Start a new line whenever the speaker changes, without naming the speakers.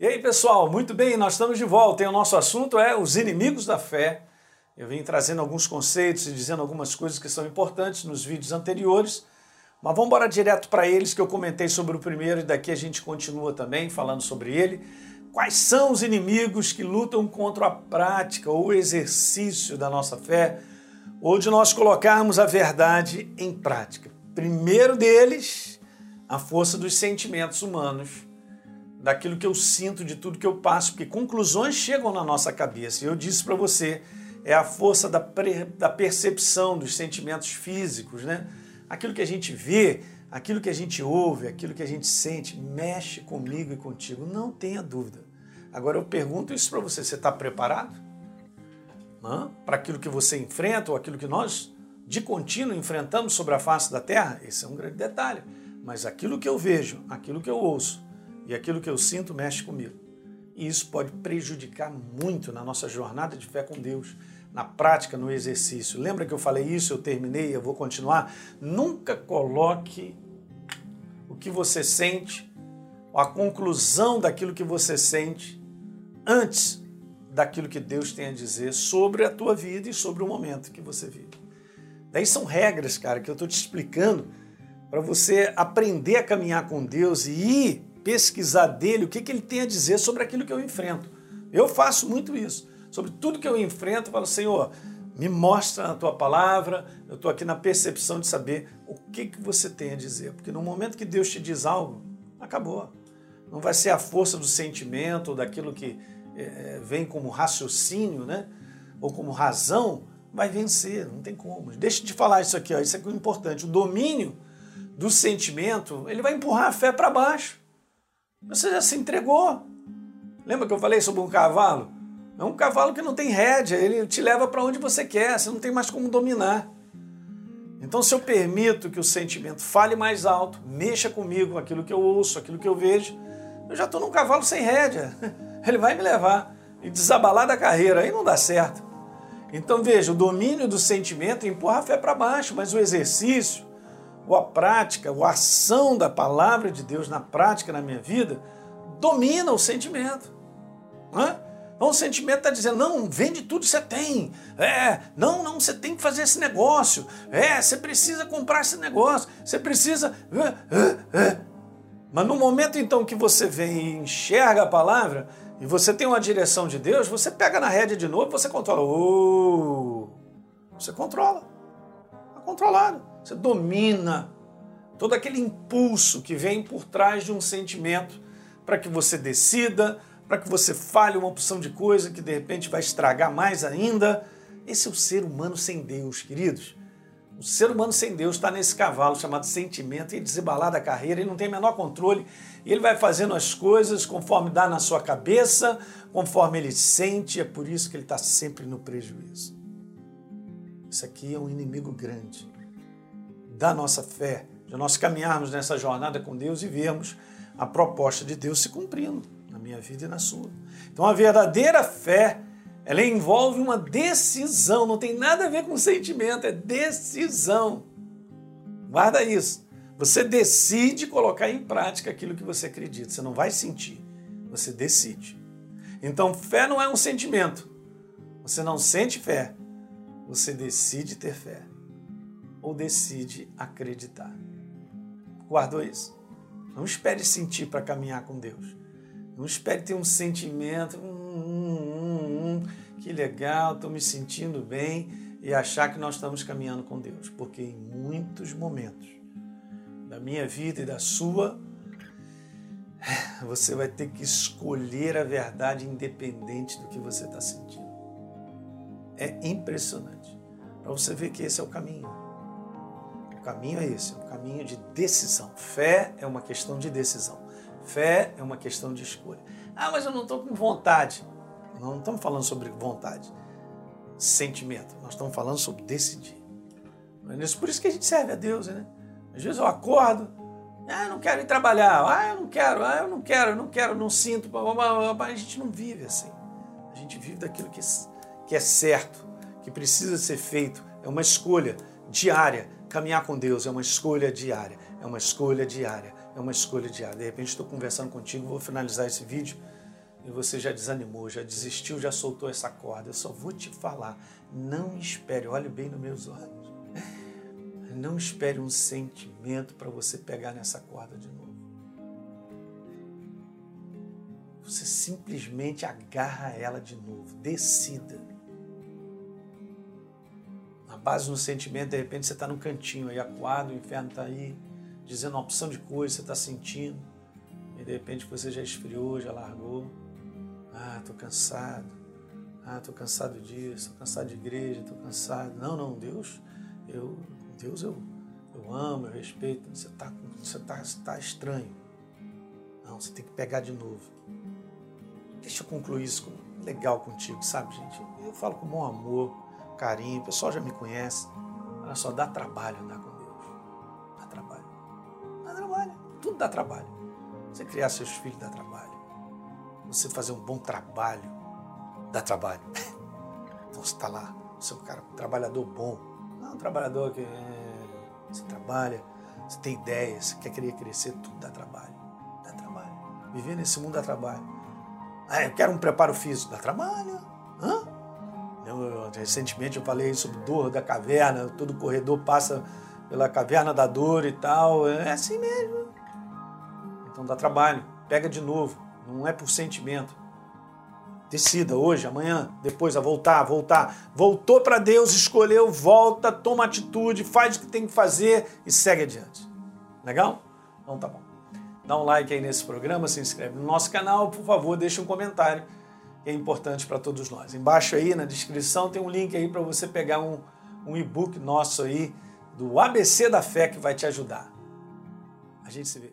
E aí, pessoal, muito bem, nós estamos de volta e o nosso assunto é os inimigos da fé. Eu vim trazendo alguns conceitos e dizendo algumas coisas que são importantes nos vídeos anteriores, mas vamos embora direto para eles que eu comentei sobre o primeiro e daqui a gente continua também falando sobre ele. Quais são os inimigos que lutam contra a prática ou o exercício da nossa fé, ou de nós colocarmos a verdade em prática? Primeiro deles, a força dos sentimentos humanos daquilo que eu sinto, de tudo que eu passo, porque conclusões chegam na nossa cabeça. E eu disse para você, é a força da, da percepção dos sentimentos físicos, né? Aquilo que a gente vê, aquilo que a gente ouve, aquilo que a gente sente, mexe comigo e contigo, não tenha dúvida. Agora eu pergunto isso para você, você está preparado? Para aquilo que você enfrenta ou aquilo que nós de contínuo enfrentamos sobre a face da terra? Esse é um grande detalhe. Mas aquilo que eu vejo, aquilo que eu ouço, e aquilo que eu sinto mexe comigo. E isso pode prejudicar muito na nossa jornada de fé com Deus, na prática, no exercício. Lembra que eu falei isso, eu terminei, eu vou continuar? Nunca coloque o que você sente, a conclusão daquilo que você sente, antes daquilo que Deus tem a dizer sobre a tua vida e sobre o momento que você vive. Daí são regras, cara, que eu estou te explicando para você aprender a caminhar com Deus e ir pesquisar dele o que, que ele tem a dizer sobre aquilo que eu enfrento. Eu faço muito isso. Sobre tudo que eu enfrento, eu falo, Senhor, me mostra na tua palavra, eu estou aqui na percepção de saber o que, que você tem a dizer. Porque no momento que Deus te diz algo, acabou. Não vai ser a força do sentimento ou daquilo que é, vem como raciocínio, né? ou como razão, vai vencer, não tem como. Deixa de falar isso aqui, ó, isso aqui é importante. O domínio do sentimento, ele vai empurrar a fé para baixo. Você já se entregou. Lembra que eu falei sobre um cavalo? É um cavalo que não tem rédea, ele te leva para onde você quer, você não tem mais como dominar. Então, se eu permito que o sentimento fale mais alto, mexa comigo, aquilo que eu ouço, aquilo que eu vejo, eu já estou num cavalo sem rédea. Ele vai me levar e desabalar da carreira, aí não dá certo. Então, veja, o domínio do sentimento empurra a fé para baixo, mas o exercício, ou a prática, ou a ação da palavra de Deus na prática na minha vida, domina o sentimento. Então o sentimento está dizendo, não, vende tudo que você tem. É, não, não, você tem que fazer esse negócio. É, você precisa comprar esse negócio. Você precisa. É, é, é. Mas no momento então que você vem e enxerga a palavra, e você tem uma direção de Deus, você pega na rédea de novo você controla. Oh, você controla. Está controlado. Você domina todo aquele impulso que vem por trás de um sentimento para que você decida, para que você fale uma opção de coisa que de repente vai estragar mais ainda. Esse é o ser humano sem Deus, queridos. O ser humano sem Deus está nesse cavalo chamado sentimento e desembalar da carreira, ele não tem o menor controle, e ele vai fazendo as coisas conforme dá na sua cabeça, conforme ele sente, é por isso que ele está sempre no prejuízo. Isso aqui é um inimigo grande da nossa fé, de nós caminharmos nessa jornada com Deus e vermos a proposta de Deus se cumprindo na minha vida e na sua. Então a verdadeira fé, ela envolve uma decisão, não tem nada a ver com sentimento, é decisão. Guarda isso. Você decide colocar em prática aquilo que você acredita. Você não vai sentir, você decide. Então, fé não é um sentimento. Você não sente fé, você decide ter fé ou decide acreditar. Guardou isso? Não espere sentir para caminhar com Deus. Não espere ter um sentimento, hum, hum, hum, que legal, estou me sentindo bem e achar que nós estamos caminhando com Deus. Porque em muitos momentos da minha vida e da sua, você vai ter que escolher a verdade independente do que você está sentindo. É impressionante. Para você ver que esse é o caminho. O caminho é esse, é um caminho de decisão. Fé é uma questão de decisão. Fé é uma questão de escolha. Ah, mas eu não estou com vontade. Não, não estamos falando sobre vontade, sentimento. Nós estamos falando sobre decidir. É por isso que a gente serve a Deus, né? Às vezes eu acordo, ah, eu não quero ir trabalhar, ah, eu não quero, ah, eu não quero, eu não quero, não sinto, a gente não vive assim. A gente vive daquilo que, que é certo, que precisa ser feito. É uma escolha diária Caminhar com Deus é uma escolha diária, é uma escolha diária, é uma escolha diária. De repente estou conversando contigo, vou finalizar esse vídeo e você já desanimou, já desistiu, já soltou essa corda. Eu só vou te falar, não espere, olhe bem nos meus olhos. Não espere um sentimento para você pegar nessa corda de novo. Você simplesmente agarra ela de novo, decida. Base do sentimento, de repente você está no cantinho aí, acuado, o inferno está aí, dizendo uma opção de coisa, você está sentindo, e de repente você já esfriou, já largou. Ah, estou cansado. Ah, estou cansado disso, estou cansado de igreja, estou cansado. Não, não, Deus, eu, Deus eu, eu amo, eu respeito. Você está você tá, você tá estranho. Não, você tem que pegar de novo. Deixa eu concluir isso legal contigo, sabe, gente? Eu falo com bom amor, carinho, o pessoal já me conhece. Olha só, dá trabalho andar com Deus. Dá trabalho. Dá trabalho. Tudo dá trabalho. Você criar seus filhos dá trabalho. Você fazer um bom trabalho dá trabalho. Então você está lá, você é um cara, um trabalhador bom. Não, um trabalhador que é, você trabalha, você tem ideias, você quer querer crescer, tudo dá trabalho. Dá trabalho. Viver nesse mundo dá trabalho. Ah, eu quero um preparo físico. Dá trabalho. Hã? Eu, recentemente eu falei sobre dor da caverna, todo corredor passa pela caverna da dor e tal. É assim mesmo. Então dá trabalho. Pega de novo. Não é por sentimento. Decida hoje, amanhã, depois a voltar, voltar. Voltou para Deus, escolheu, volta, toma atitude, faz o que tem que fazer e segue adiante. Legal? Então tá bom. Dá um like aí nesse programa, se inscreve no nosso canal, por favor, deixa um comentário, é importante para todos nós. Embaixo aí na descrição tem um link aí para você pegar um, um e-book nosso aí do ABC da Fé que vai te ajudar. A gente se vê.